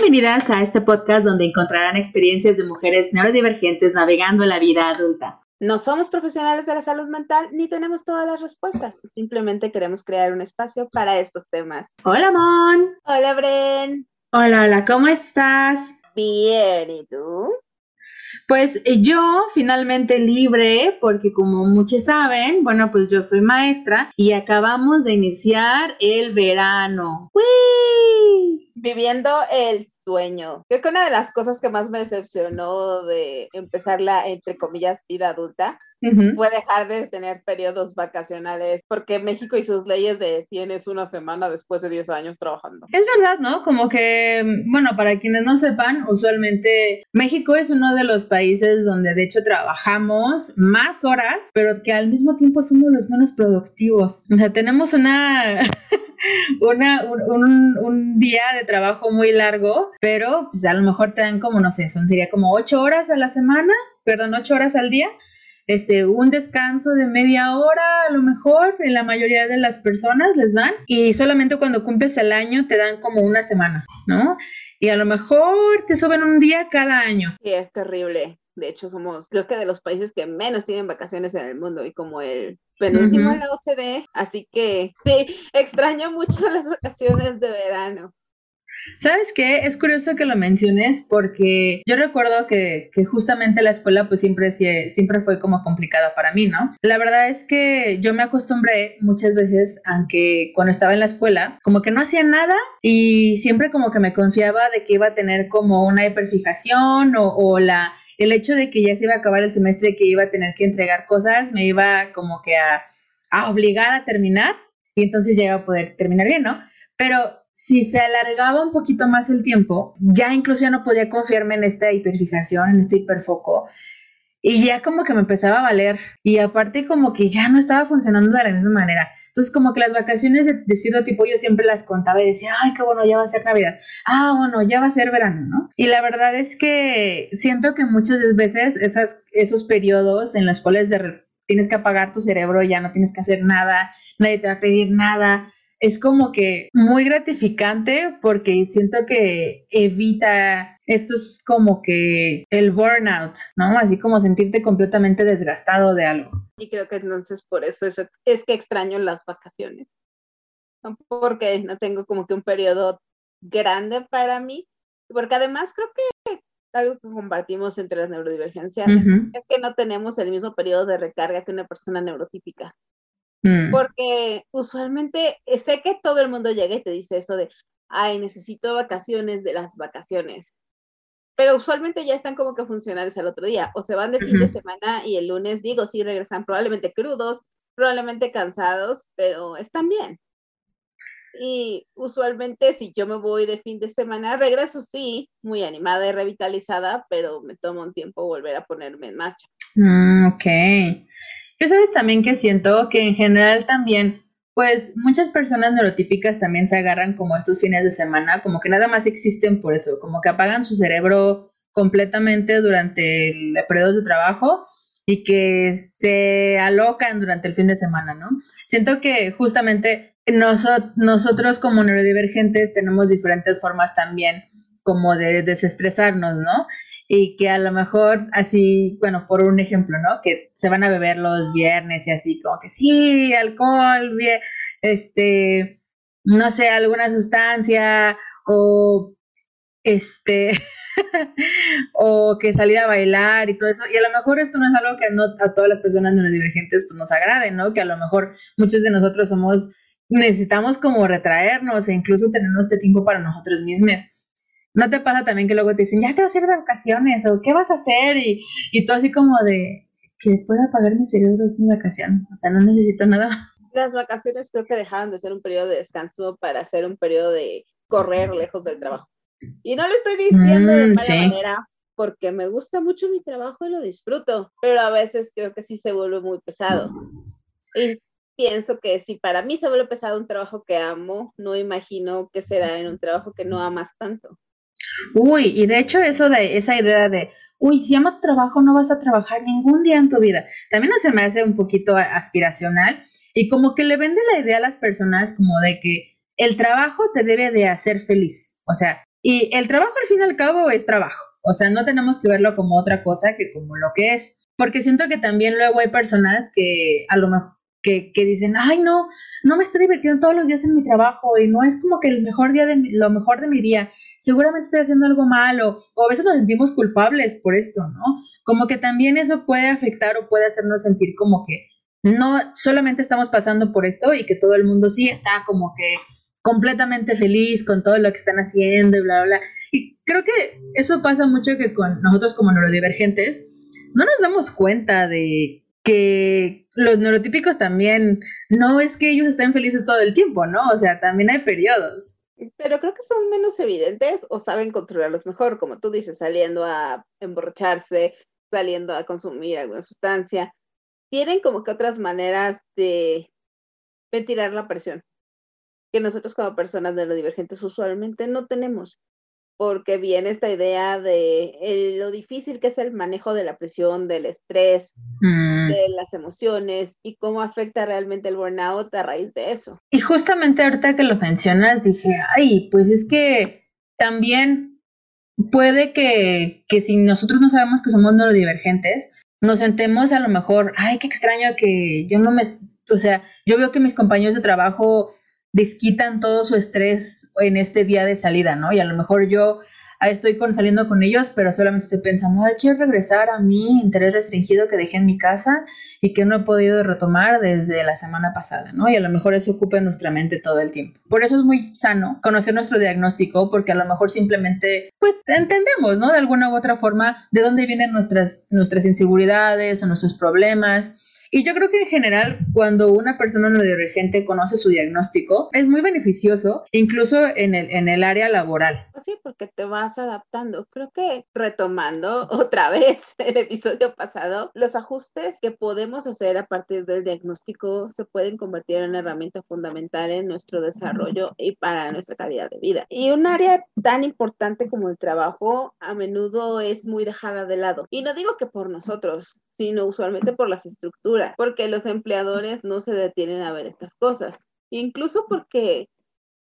Bienvenidas a este podcast donde encontrarán experiencias de mujeres neurodivergentes navegando en la vida adulta. No somos profesionales de la salud mental ni tenemos todas las respuestas. Simplemente queremos crear un espacio para estos temas. Hola, Mon. Hola, Bren. Hola, hola, ¿cómo estás? Bien, ¿y tú? Pues eh, yo finalmente libre, porque como muchos saben, bueno, pues yo soy maestra y acabamos de iniciar el verano. ¡Wii! Viviendo el sueño. Creo que una de las cosas que más me decepcionó de empezar la, entre comillas, vida adulta fue dejar de tener periodos vacacionales, porque México y sus leyes de tienes una semana después de 10 años trabajando. Es verdad, ¿no? Como que, bueno, para quienes no sepan, usualmente México es uno de los países donde de hecho trabajamos más horas, pero que al mismo tiempo somos los menos productivos. O sea, tenemos una... una, un, un, día de trabajo muy largo, pero pues a lo mejor te dan como, no sé, son sería como ocho horas a la semana, perdón, ocho horas al día. Este, un descanso de media hora, a lo mejor, en la mayoría de las personas les dan, y solamente cuando cumples el año te dan como una semana, ¿no? Y a lo mejor te suben un día cada año. Y es terrible. De hecho, somos, creo que de los países que menos tienen vacaciones en el mundo y como el penúltimo en la OCDE. Así que sí, extraño mucho las vacaciones de verano. ¿Sabes qué? Es curioso que lo menciones porque yo recuerdo que, que, justamente la escuela pues siempre, siempre fue como complicada para mí, ¿no? La verdad es que yo me acostumbré muchas veces, aunque cuando estaba en la escuela, como que no hacía nada y siempre como que me confiaba de que iba a tener como una hiperfijación o, o la el hecho de que ya se iba a acabar el semestre que iba a tener que entregar cosas me iba como que a, obligar a terminar y entonces ya iba a poder terminar bien, ¿no? Pero si se alargaba un poquito más el tiempo, ya incluso no podía confiarme en esta hiperfijación, en este hiperfoco. Y ya como que me empezaba a valer. Y aparte como que ya no estaba funcionando de la misma manera. Entonces, como que las vacaciones de, cierto tipo yo siempre las contaba y decía, ay, qué bueno, ya va a ser Navidad. Ah, bueno, ya va a ser verano, ¿no? Y la verdad es que siento que muchas veces esos periodos en los cuales tienes que apagar tu cerebro, ya no tienes que hacer nada, nadie te va a pedir nada, es como que muy gratificante porque siento que evita esto es como que el burnout, ¿no? Así como sentirte completamente desgastado de algo. Y creo que entonces por eso es, es que extraño las vacaciones. Porque no tengo como que un periodo grande para mí. Porque además creo que algo que compartimos entre las neurodivergencias es que no tenemos el mismo periodo de recarga que una persona neurotípica. Mm. Porque usualmente eh, sé que todo el mundo llega y te dice eso de, ay, necesito vacaciones de las vacaciones. Pero usualmente ya están como que funcionales al otro día. O se van de fin de semana y el lunes, digo, sí regresan probablemente crudos, probablemente cansados, pero están bien. Y usualmente si yo me voy de fin de semana, regreso sí, muy animada y revitalizada, pero me toma un tiempo volver a ponerme en marcha. Mm, ok. Yo sabes también que siento que en general también, pues muchas personas neurotípicas también se agarran como estos fines de semana, como que nada más existen por eso, como que apagan su cerebro completamente durante el periodo de trabajo y que se alocan durante el fin de semana, ¿no? Siento que justamente nosotros como neurodivergentes tenemos diferentes formas también como de desestresarnos, ¿no? Y que a lo mejor así, bueno, por un ejemplo, ¿no? Que se van a beber los viernes y así, como que sí, alcohol, bien, este, no sé, alguna sustancia o este, o que salir a bailar y todo eso. Y a lo mejor esto no es algo que no a todas las personas neurodivergentes pues nos agrade, ¿no? Que a lo mejor muchos de nosotros somos, necesitamos como retraernos e incluso tener este tiempo para nosotros mismos. ¿No te pasa también que luego te dicen, ya te vas a ir de vacaciones o qué vas a hacer? Y, y tú así como de, que pueda pagar mi cerebro es mi vacación, o sea, no necesito nada. Las vacaciones creo que dejaron de ser un periodo de descanso para ser un periodo de correr lejos del trabajo. Y no le estoy diciendo de mm, mala manera, porque me gusta mucho mi trabajo y lo disfruto, pero a veces creo que sí se vuelve muy pesado. Y pienso que si para mí se vuelve pesado un trabajo que amo, no imagino que será en un trabajo que no amas tanto. Uy, y de hecho eso de esa idea de, uy, si amas trabajo no vas a trabajar ningún día en tu vida, también no se me hace un poquito aspiracional y como que le vende la idea a las personas como de que el trabajo te debe de hacer feliz. O sea, Y el trabajo al fin y al cabo es trabajo. O sea, no tenemos que verlo como otra cosa que como lo que es. Porque siento que también luego hay personas que a lo mejor que, dicen, ay, no, no me estoy divirtiendo todos los días en mi trabajo y no es como que el mejor día de lo mejor de mi día, seguramente estoy haciendo algo malo o a veces nos sentimos culpables por esto, ¿no? Como que también eso puede afectar o puede hacernos sentir como que no solamente estamos pasando por esto y que todo el mundo sí está como que completamente feliz con todo lo que están haciendo y bla, bla, bla. Y creo que eso pasa mucho que con nosotros como neurodivergentes no nos damos cuenta de que los neurotípicos también, no es que ellos estén felices todo el tiempo, ¿no? O sea, también hay periodos. Pero creo que son menos evidentes o saben controlarlos mejor, como tú dices, saliendo a emborracharse, saliendo a consumir alguna sustancia. Tienen como que otras maneras de ventilar la presión que nosotros como personas neurodivergentes usualmente no tenemos, porque viene esta idea de lo difícil que es el manejo de la presión, del estrés, mm. de las emociones y cómo afecta realmente el burnout a raíz de eso. Y justamente ahorita que lo mencionas, dije, ay, pues es que también puede que, que si nosotros no sabemos que somos neurodivergentes, nos sentemos a lo mejor, ay, qué extraño que yo no me, o sea, yo veo que mis compañeros de trabajo desquitan todo su estrés en este día de salida, ¿no? Y a lo mejor yo estoy con, saliendo con ellos, pero solamente estoy pensando, ay, quiero regresar a mi interés restringido que dejé en mi casa y que no he podido retomar desde la semana pasada, ¿no? Y a lo mejor eso ocupa nuestra mente todo el tiempo. Por eso es muy sano conocer nuestro diagnóstico, porque a lo mejor simplemente, pues, entendemos, ¿no? De alguna u otra forma, de dónde vienen nuestras, nuestras inseguridades o nuestros problemas y yo creo que en general, cuando una persona neurodivergente conoce su diagnóstico, es muy beneficioso, incluso en el, en el área laboral. Pues sí, porque te vas adaptando. Creo que retomando otra vez el episodio pasado, los ajustes que podemos hacer a partir del diagnóstico se pueden convertir en una herramienta fundamental en nuestro desarrollo y para nuestra calidad de vida. Y un área tan importante como el trabajo a menudo es muy dejada de lado. Y no digo que por nosotros, sino usualmente por las estructuras, porque los empleadores no se detienen a ver estas cosas. Incluso porque,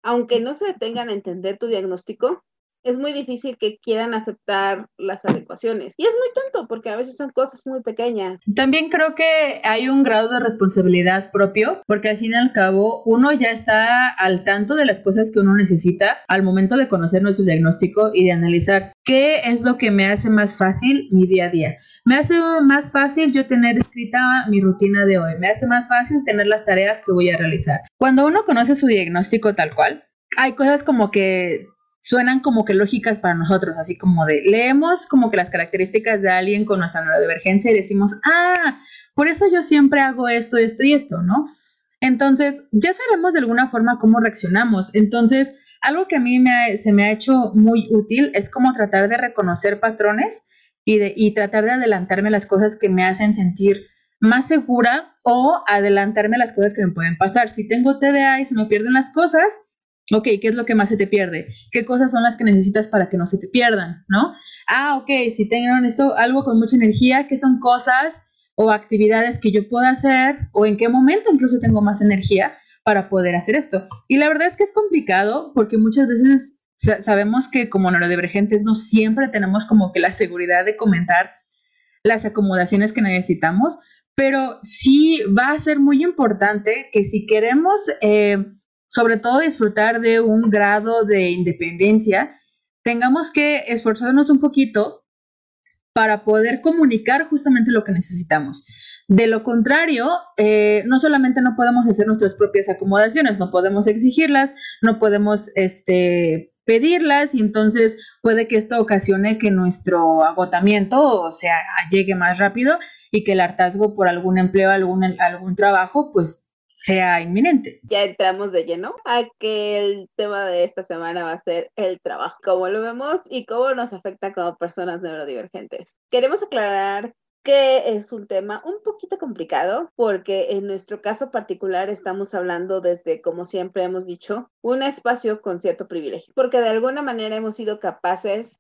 aunque no se detengan a entender tu diagnóstico, es muy difícil que quieran aceptar las adecuaciones. Y es muy tonto porque a veces son cosas muy pequeñas. También creo que hay un grado de responsabilidad propio porque al fin y al cabo uno ya está al tanto de las cosas que uno necesita al momento de conocer nuestro diagnóstico y de analizar qué es lo que me hace más fácil mi día a día. Me hace más fácil yo tener escrita mi rutina de hoy. Me hace más fácil tener las tareas que voy a realizar. Cuando uno conoce su diagnóstico tal cual, hay cosas como que suenan como que lógicas para nosotros, así como de leemos como que las características de alguien con nuestra neurodivergencia y decimos, ah, por eso yo siempre hago esto, esto y esto, ¿no? Entonces, ya sabemos de alguna forma cómo reaccionamos. Entonces, algo que a mí se me ha hecho muy útil es como tratar de reconocer patrones y, tratar de adelantarme las cosas que me hacen sentir más segura o adelantarme las cosas que me pueden pasar. Si tengo TDA y se me pierden las cosas, ok, ¿qué es lo que más se te pierde? ¿Qué cosas son las que necesitas para que no se te pierdan? ¿No? Ah, ok, si tengo esto, algo con mucha energía, ¿qué son cosas o actividades que yo puedo hacer o en qué momento incluso tengo más energía para poder hacer esto? Y la verdad es que es complicado porque muchas veces sabemos que como neurodivergentes no siempre tenemos como que la seguridad de comentar las acomodaciones que necesitamos, pero sí va a ser muy importante que si queremos, eh, sobre todo, disfrutar de un grado de independencia, tengamos que esforzarnos un poquito para poder comunicar justamente lo que necesitamos. De lo contrario, eh, no solamente no podemos hacer nuestras propias acomodaciones, no podemos exigirlas, no podemos este, pedirlas y entonces puede que esto ocasione que nuestro agotamiento, o sea, llegue más rápido y que el hartazgo por algún empleo, algún, algún trabajo, pues sea inminente. Ya entramos de lleno a que el tema de esta semana va a ser el trabajo, cómo lo vemos y cómo nos afecta como personas neurodivergentes. Queremos aclarar que es un tema un poquito complicado porque en nuestro caso particular estamos hablando desde, como siempre hemos dicho, un espacio con cierto privilegio, porque de alguna manera hemos sido capaces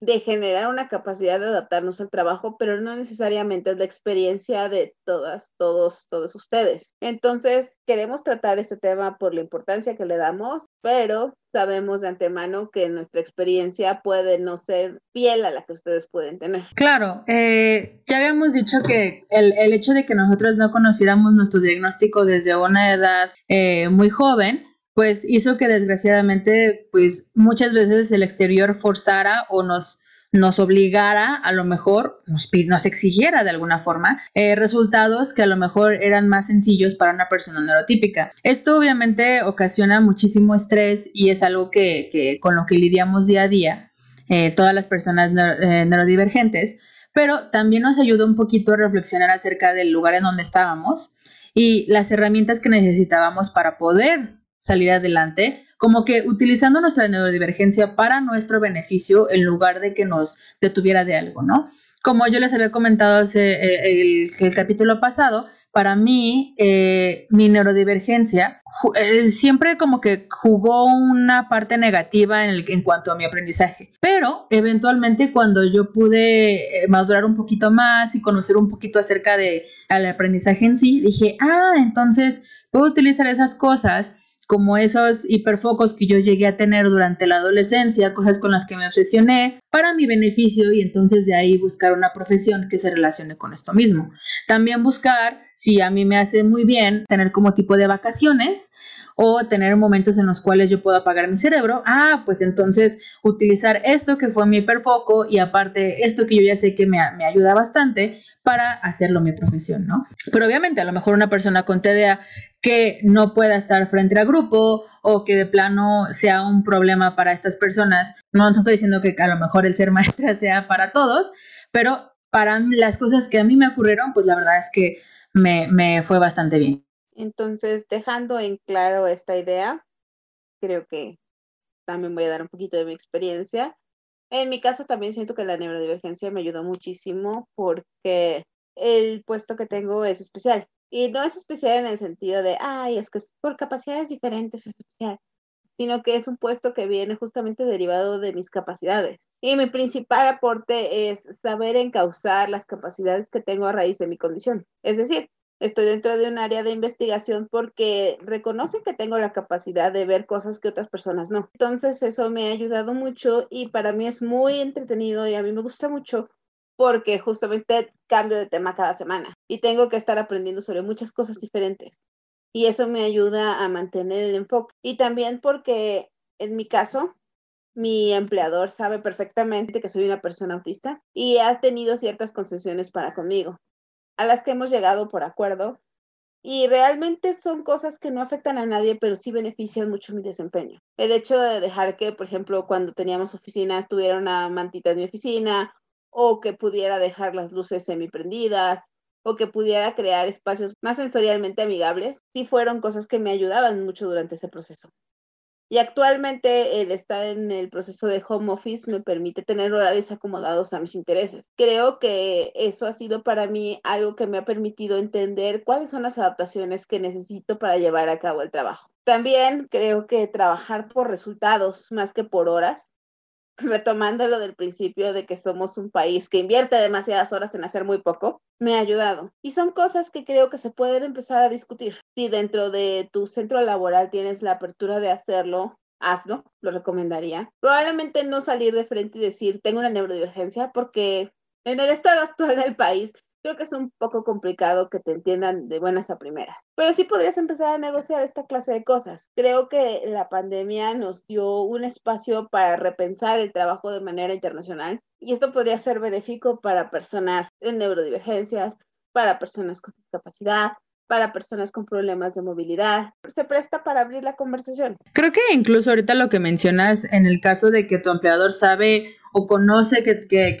de generar una capacidad de adaptarnos al trabajo, pero no necesariamente es la experiencia de todas, todos, todos ustedes. Entonces, queremos tratar este tema por la importancia que le damos pero sabemos de antemano que nuestra experiencia puede no ser fiel a la que ustedes pueden tener. Claro, eh, ya habíamos dicho que el, el, hecho de que nosotros no conociéramos nuestro diagnóstico desde una edad eh, muy joven, pues hizo que desgraciadamente, pues muchas veces el exterior forzara o nos nos obligara, a lo mejor, nos, nos exigiera de alguna forma, eh, resultados que a lo mejor eran más sencillos para una persona neurotípica. Esto obviamente ocasiona muchísimo estrés y es algo que, con lo que lidiamos día a día eh, todas las personas eh, neurodivergentes, pero también nos ayuda un poquito a reflexionar acerca del lugar en donde estábamos y las herramientas que necesitábamos para poder salir adelante como que utilizando nuestra neurodivergencia para nuestro beneficio en lugar de que nos detuviera de algo, ¿no? Como yo les había comentado eh, el, capítulo pasado, para mí, eh, mi neurodivergencia eh, siempre como que jugó una parte negativa en, en, cuanto a mi aprendizaje. Pero eventualmente cuando yo pude madurar un poquito más y conocer un poquito acerca del aprendizaje en sí, dije, ah, entonces puedo utilizar esas cosas como esos hiperfocos que yo llegué a tener durante la adolescencia, cosas con las que me obsesioné, para mi beneficio y entonces de ahí buscar una profesión que se relacione con esto mismo. También buscar, si a mí me hace muy bien, tener como tipo de vacaciones o tener momentos en los cuales yo puedo apagar mi cerebro, ah, pues entonces utilizar esto que fue mi hiperfoco y aparte esto que yo ya sé que me, me ayuda bastante para hacerlo mi profesión, ¿no? Pero obviamente a lo mejor una persona con TDA que no pueda estar frente al grupo o que de plano sea un problema para estas personas. No, estoy diciendo que a lo mejor el ser maestra sea para todos, pero para las cosas que a mí me ocurrieron, pues la verdad es que me, me fue bastante bien. Entonces, dejando en claro esta idea, creo que también voy a dar un poquito de mi experiencia. En mi caso también siento que la neurodivergencia me ayudó muchísimo porque el puesto que tengo es especial. Y no es especial en el sentido de, ay, es que por capacidades diferentes es especial, sino que es un puesto que viene justamente derivado de mis capacidades. Y mi principal aporte es saber encauzar las capacidades que tengo a raíz de mi condición. Es decir, estoy dentro de un área de investigación porque reconocen que tengo la capacidad de ver cosas que otras personas no. Entonces eso me ha ayudado mucho y para mí es muy entretenido y a mí me gusta mucho porque justamente cambio de tema cada semana y tengo que estar aprendiendo sobre muchas cosas diferentes. Y eso me ayuda a mantener el enfoque. Y también porque en mi caso, mi empleador sabe perfectamente que soy una persona autista y ha tenido ciertas concesiones para conmigo, a las que hemos llegado por acuerdo. Y realmente son cosas que no afectan a nadie, pero sí benefician mucho mi desempeño. El hecho de dejar que, por ejemplo, cuando teníamos oficinas, tuviera una mantita en mi oficina o que pudiera dejar las luces semiprendidas o que pudiera crear espacios más sensorialmente amigables, sí fueron cosas que me ayudaban mucho durante ese proceso. Y actualmente el estar en el proceso de home office me permite tener horarios acomodados a mis intereses. Creo que eso ha sido para mí algo que me ha permitido entender cuáles son las adaptaciones que necesito para llevar a cabo el trabajo. También creo que trabajar por resultados más que por horas retomando lo del principio de que somos un país que invierte demasiadas horas en hacer muy poco, me ha ayudado. Y son cosas que creo que se pueden empezar a discutir. Si dentro de tu centro laboral tienes la apertura de hacerlo, hazlo, lo recomendaría. Probablemente no salir de frente y decir, tengo una neurodivergencia, porque en el estado actual del país creo que es un poco complicado que te entiendan de buenas a primeras. Pero sí podrías empezar a negociar esta clase de cosas. Creo que la pandemia nos dio un espacio para repensar el trabajo de manera internacional y esto podría ser benéfico para personas en neurodivergencias, para personas con discapacidad, para personas con problemas de movilidad. Se presta para abrir la conversación. Creo que incluso ahorita lo que mencionas en el caso de que tu empleador sabe o conoce que, que,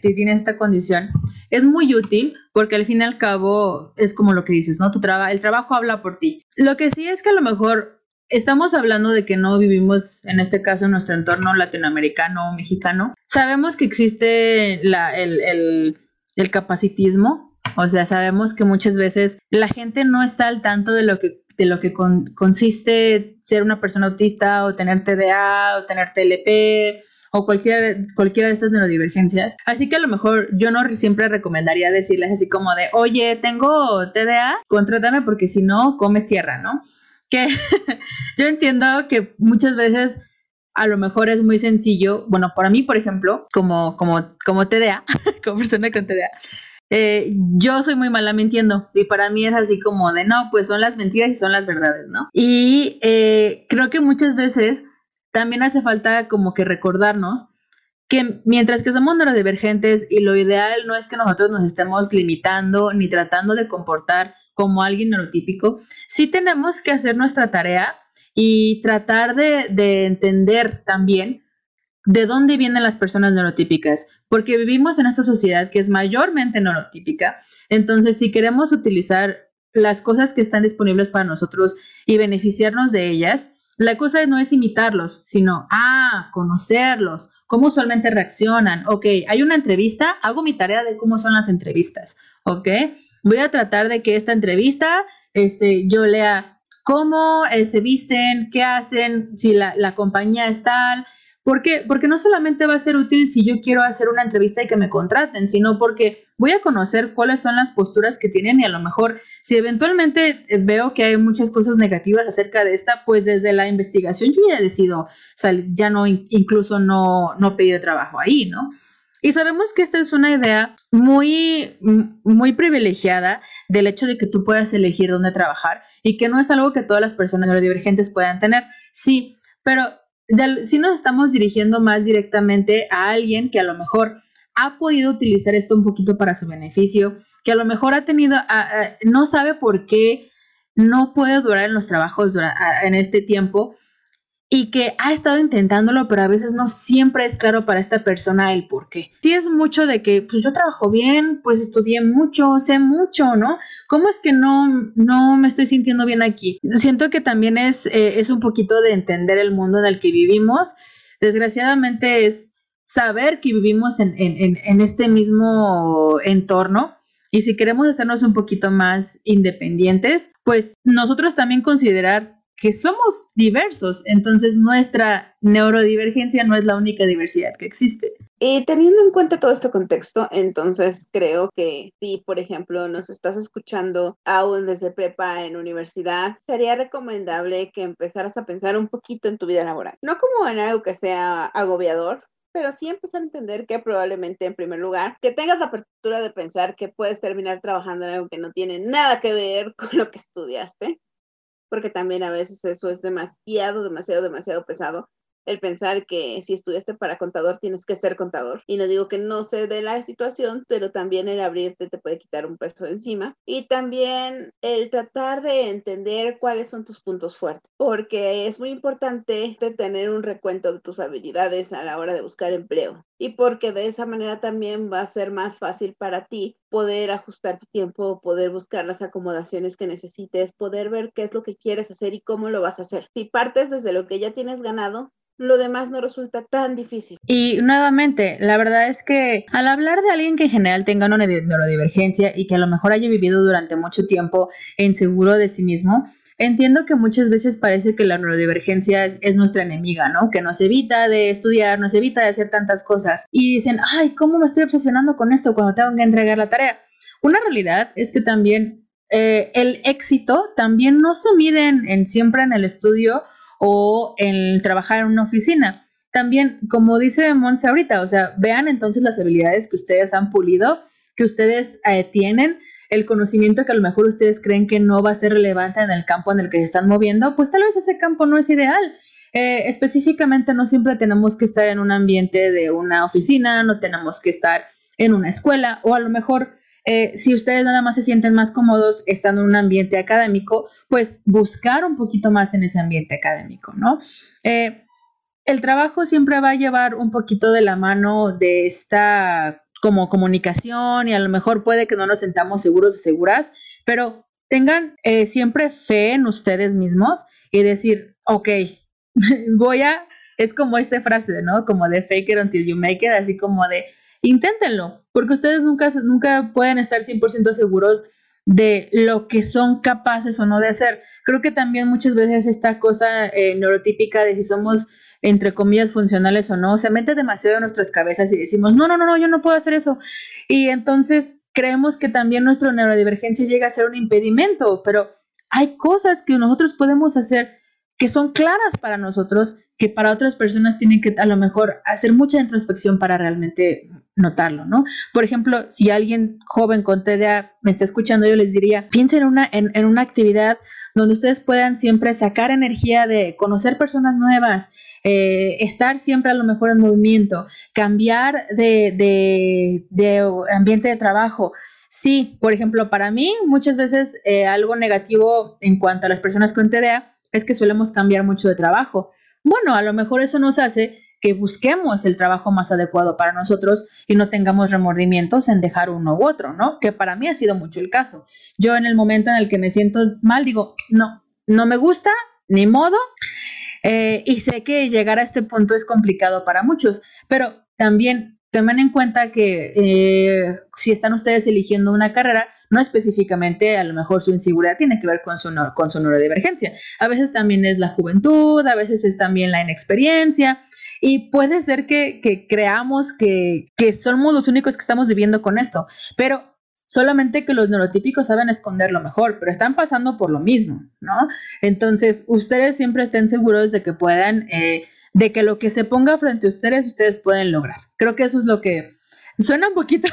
que tiene esta condición, es muy útil porque al fin y al cabo es como lo que dices, ¿no? Tu trabajo, el trabajo habla por ti. Lo que sí es que a lo mejor estamos hablando de que no vivimos, en este caso, en nuestro entorno latinoamericano o mexicano. Sabemos que existe la, el, el, el capacitismo, o sea, sabemos que muchas veces la gente no está al tanto de lo que de lo que consiste ser una persona autista o tener TDA o tener TLP o cualquiera, cualquiera de estas neurodivergencias. Así que a lo mejor yo no siempre recomendaría decirles así como de, oye, tengo TDA, contrátame porque si no, comes tierra, ¿no? que yo entiendo que muchas veces a lo mejor es muy sencillo, bueno, para mí, por ejemplo, como, como, como TDA, como persona con TDA, eh, yo soy muy mala mintiendo y para mí es así como de no, pues son las mentiras y son las verdades, ¿no? Y eh, creo que muchas veces también hace falta como que recordarnos que mientras que somos neurodivergentes y lo ideal no es que nosotros nos estemos limitando ni tratando de comportar como alguien neurotípico, sí tenemos que hacer nuestra tarea y tratar de, de entender también de dónde vienen las personas neurotípicas, porque vivimos en esta sociedad que es mayormente neurotípica, entonces si queremos utilizar las cosas que están disponibles para nosotros y beneficiarnos de ellas, la cosa no es imitarlos, sino, ah, conocerlos, cómo usualmente reaccionan. Ok, hay una entrevista, hago mi tarea de cómo son las entrevistas. Ok, voy a tratar de que esta entrevista, este, yo lea cómo eh, se visten, qué hacen, si la, la compañía es tal, ¿Por qué? Porque no solamente va a ser útil si yo quiero hacer una entrevista y que me contraten, sino porque voy a conocer cuáles son las posturas que tienen y a lo mejor si eventualmente eh, veo que hay muchas cosas negativas acerca de esta, pues desde la investigación yo ya decidido ya no, incluso no, no pedir trabajo ahí, ¿no? Y sabemos que esta es una idea muy, muy privilegiada del hecho de que tú puedas elegir dónde trabajar y que no es algo que todas las personas neurodivergentes puedan tener. Sí, pero si nos estamos dirigiendo más directamente a alguien que a lo mejor ha podido utilizar esto un poquito para su beneficio, que a lo mejor ha tenido, no sabe por qué no puede durar en los trabajos en este tiempo y que ha estado intentándolo, pero a veces no siempre es claro para esta persona el por qué. Si es mucho de que, pues yo trabajo bien, pues estudié mucho, sé mucho, ¿no? ¿Cómo es que no, no me estoy sintiendo bien aquí? Siento que también es, eh, es un poquito de entender el mundo en el que vivimos. Desgraciadamente es saber que vivimos en, en, en este mismo entorno. Y si queremos hacernos un poquito más independientes, pues nosotros también considerar que somos diversos, entonces nuestra neurodivergencia no es la única diversidad que existe. Y teniendo en cuenta todo este contexto, entonces creo que si, por ejemplo, nos estás escuchando aún desde prepa en universidad, sería recomendable que empezaras a pensar un poquito en tu vida laboral. No como en algo que sea agobiador, pero sí empezar a entender que probablemente en primer lugar, que tengas la apertura de pensar que puedes terminar trabajando en algo que no tiene nada que ver con lo que estudiaste porque también a veces eso es demasiado, demasiado, demasiado pesado el pensar que si estudiaste para contador tienes que ser contador. Y no digo que no se dé la situación, pero también el abrirte te puede quitar un peso encima. Y también el tratar de entender cuáles son tus puntos fuertes, porque es muy importante tener un recuento de tus habilidades a la hora de buscar empleo. Y porque de esa manera también va a ser más fácil para ti poder ajustar tu tiempo, poder buscar las acomodaciones que necesites, poder ver qué es lo que quieres hacer y cómo lo vas a hacer. Si partes desde lo que ya tienes ganado, lo demás no resulta tan difícil. Y nuevamente, la verdad es que al hablar de alguien que en general tenga una neurodivergencia y que a lo mejor haya vivido durante mucho tiempo inseguro de sí mismo, Entiendo que muchas veces parece que la neurodivergencia es nuestra enemiga, ¿no? Que nos evita de estudiar, nos evita de hacer tantas cosas. Y dicen, ay, ¿cómo me estoy obsesionando con esto cuando tengo que entregar la tarea? Una realidad es que también eh, el éxito también no se mide en, siempre en el estudio o en trabajar en una oficina. También, como dice Monse ahorita, o sea, vean entonces las habilidades que ustedes han pulido, que ustedes eh, tienen, el conocimiento que a lo mejor ustedes creen que no va a ser relevante en el campo en el que se están moviendo, pues tal vez ese campo no es ideal. Eh, específicamente no siempre tenemos que estar en un ambiente de una oficina, no tenemos que estar en una escuela o a lo mejor eh, si ustedes nada más se sienten más cómodos estando en un ambiente académico, pues buscar un poquito más en ese ambiente académico, ¿no? Eh, el trabajo siempre va a llevar un poquito de la mano de esta como comunicación y a lo mejor puede que no nos sentamos seguros o seguras, pero tengan eh, siempre fe en ustedes mismos y decir, ok, voy a, es como esta frase, ¿no? Como de fake it until you make it, así como de, inténtenlo, porque ustedes nunca, nunca pueden estar 100% seguros de lo que son capaces o no de hacer. Creo que también muchas veces esta cosa eh, neurotípica de si somos, entre comillas, funcionales o no, se mete demasiado en nuestras cabezas y decimos, no, no, no, no, yo no puedo hacer eso. Y entonces creemos que también nuestra neurodivergencia llega a ser un impedimento, pero hay cosas que nosotros podemos hacer que son claras para nosotros, que para otras personas tienen que a lo mejor hacer mucha introspección para realmente notarlo, ¿no? Por ejemplo, si alguien joven con TDA me está escuchando, yo les diría, piensen en una, en, una actividad donde ustedes puedan siempre sacar energía de conocer personas nuevas, eh, estar siempre a lo mejor en movimiento, cambiar de, de, de ambiente de trabajo, Sí, por ejemplo, para mí muchas veces eh, algo negativo en cuanto a las personas con TDA es que solemos cambiar mucho de trabajo. Bueno, a lo mejor eso nos hace que busquemos el trabajo más adecuado para nosotros y no tengamos remordimientos en dejar uno u otro, ¿no? Que para mí ha sido mucho el caso. Yo en el momento en el que me siento mal digo, no, no me gusta, ni modo. Eh, y sé que llegar a este punto es complicado para muchos, pero también Tomen en cuenta que eh, si están ustedes eligiendo una carrera, no específicamente a lo mejor su inseguridad tiene que ver con su, con su neurodivergencia. A veces también es la juventud, a veces es también la inexperiencia. Y puede ser que, creamos que, que somos los únicos que estamos viviendo con esto, pero solamente que los neurotípicos saben esconderlo mejor, pero están pasando por lo mismo, ¿no? Entonces, ustedes siempre estén seguros de que puedan eh, de que lo que se ponga frente a ustedes, ustedes pueden lograr. Creo que eso es lo que suena un poquito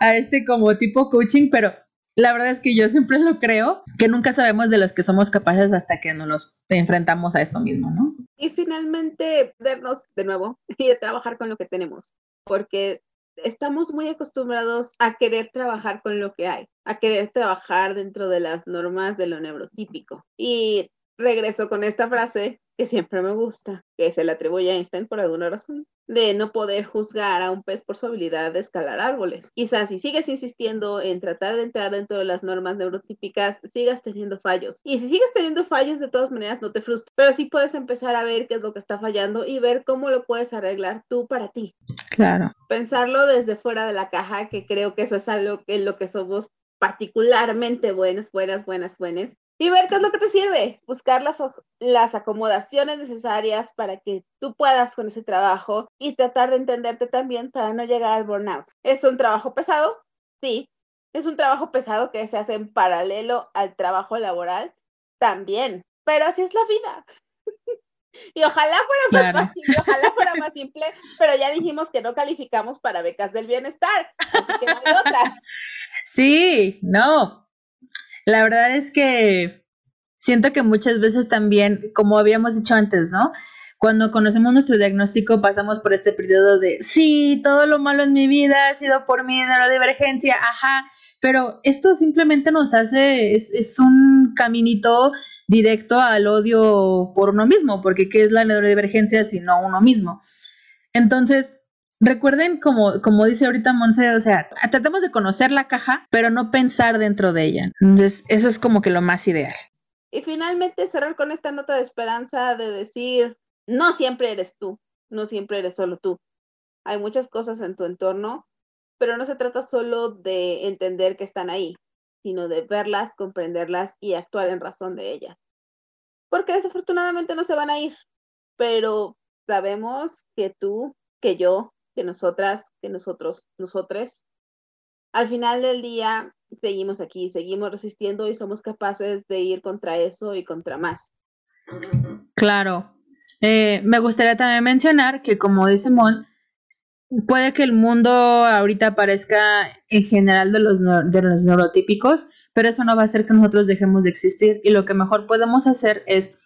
a este como tipo coaching, pero la verdad es que yo siempre lo creo, que nunca sabemos de los que somos capaces hasta que nos enfrentamos a esto mismo. Y finalmente, vernos de nuevo y trabajar con lo que tenemos, porque estamos muy acostumbrados a querer trabajar con lo que hay, a querer trabajar dentro de las normas de lo neurotípico. Y regreso con esta frase que siempre me gusta, que se le atribuye a Einstein por alguna razón, de no poder juzgar a un pez por su habilidad de escalar árboles. Quizás si sigues insistiendo en tratar de entrar dentro de las normas neurotípicas, sigas teniendo fallos. Y si sigues teniendo fallos, de todas maneras, no te frustres, pero sí puedes empezar a ver qué es lo que está fallando y ver cómo lo puedes arreglar tú para ti. Claro. Pensarlo desde fuera de la caja, que creo que eso es algo en lo que somos particularmente buenos, buenas, buenas, buenas, y ver qué es lo que te sirve, buscar las, las acomodaciones necesarias para que tú puedas con ese trabajo y tratar de entenderte también para no llegar al burnout. ¿Es un trabajo pesado? Sí. ¿Es un trabajo pesado que se hace en paralelo al trabajo laboral? También. Pero así es la vida. y ojalá fuera más fácil, ojalá fuera más simple, pero ya dijimos que no calificamos para becas del bienestar, así que no hay otra. Sí, no, la verdad es que siento que muchas veces también, como habíamos dicho antes, ¿no? Cuando conocemos nuestro diagnóstico pasamos por este periodo de, sí, todo lo malo en mi vida ha sido por mi neurodivergencia, ajá, pero esto simplemente nos hace, es, es un caminito directo al odio por uno mismo, porque ¿qué es la neurodivergencia sino uno mismo? Entonces, Recuerden, como, como dice ahorita Monse, o sea, tratemos de conocer la caja, pero no pensar dentro de ella. Entonces, eso es como que lo más ideal. Y finalmente cerrar con esta nota de esperanza de decir, no siempre eres tú, no siempre eres solo tú. Hay muchas cosas en tu entorno, pero no se trata solo de entender que están ahí, sino de verlas, comprenderlas y actuar en razón de ellas. Porque desafortunadamente no se van a ir, pero sabemos que tú, que yo, que nosotras, que nosotros, nosotres. Al final del día seguimos aquí, seguimos resistiendo y somos capaces de ir contra eso y contra más. Claro. Eh, me gustaría también mencionar que, como dice Mon, puede que el mundo ahorita parezca en general de los, de los neurotípicos, pero eso no va a hacer que nosotros dejemos de existir y lo que mejor podemos hacer es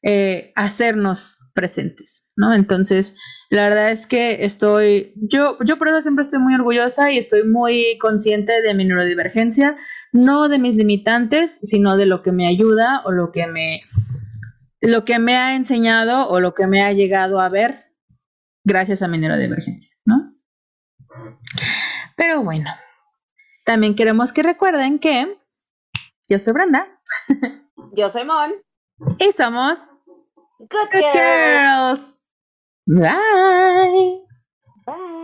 eh, hacernos presentes, ¿no? Entonces, la verdad es que estoy, yo, yo por eso siempre estoy muy orgullosa y estoy muy consciente de mi neurodivergencia, no de mis limitantes, sino de lo que me ayuda o lo que me, lo que me ha enseñado o lo que me ha llegado a ver gracias a mi neurodivergencia, ¿no? Pero bueno, también queremos que recuerden que yo soy Brenda. Yo soy Mon. Y somos Good, Good girls. girls. Bye. Bye.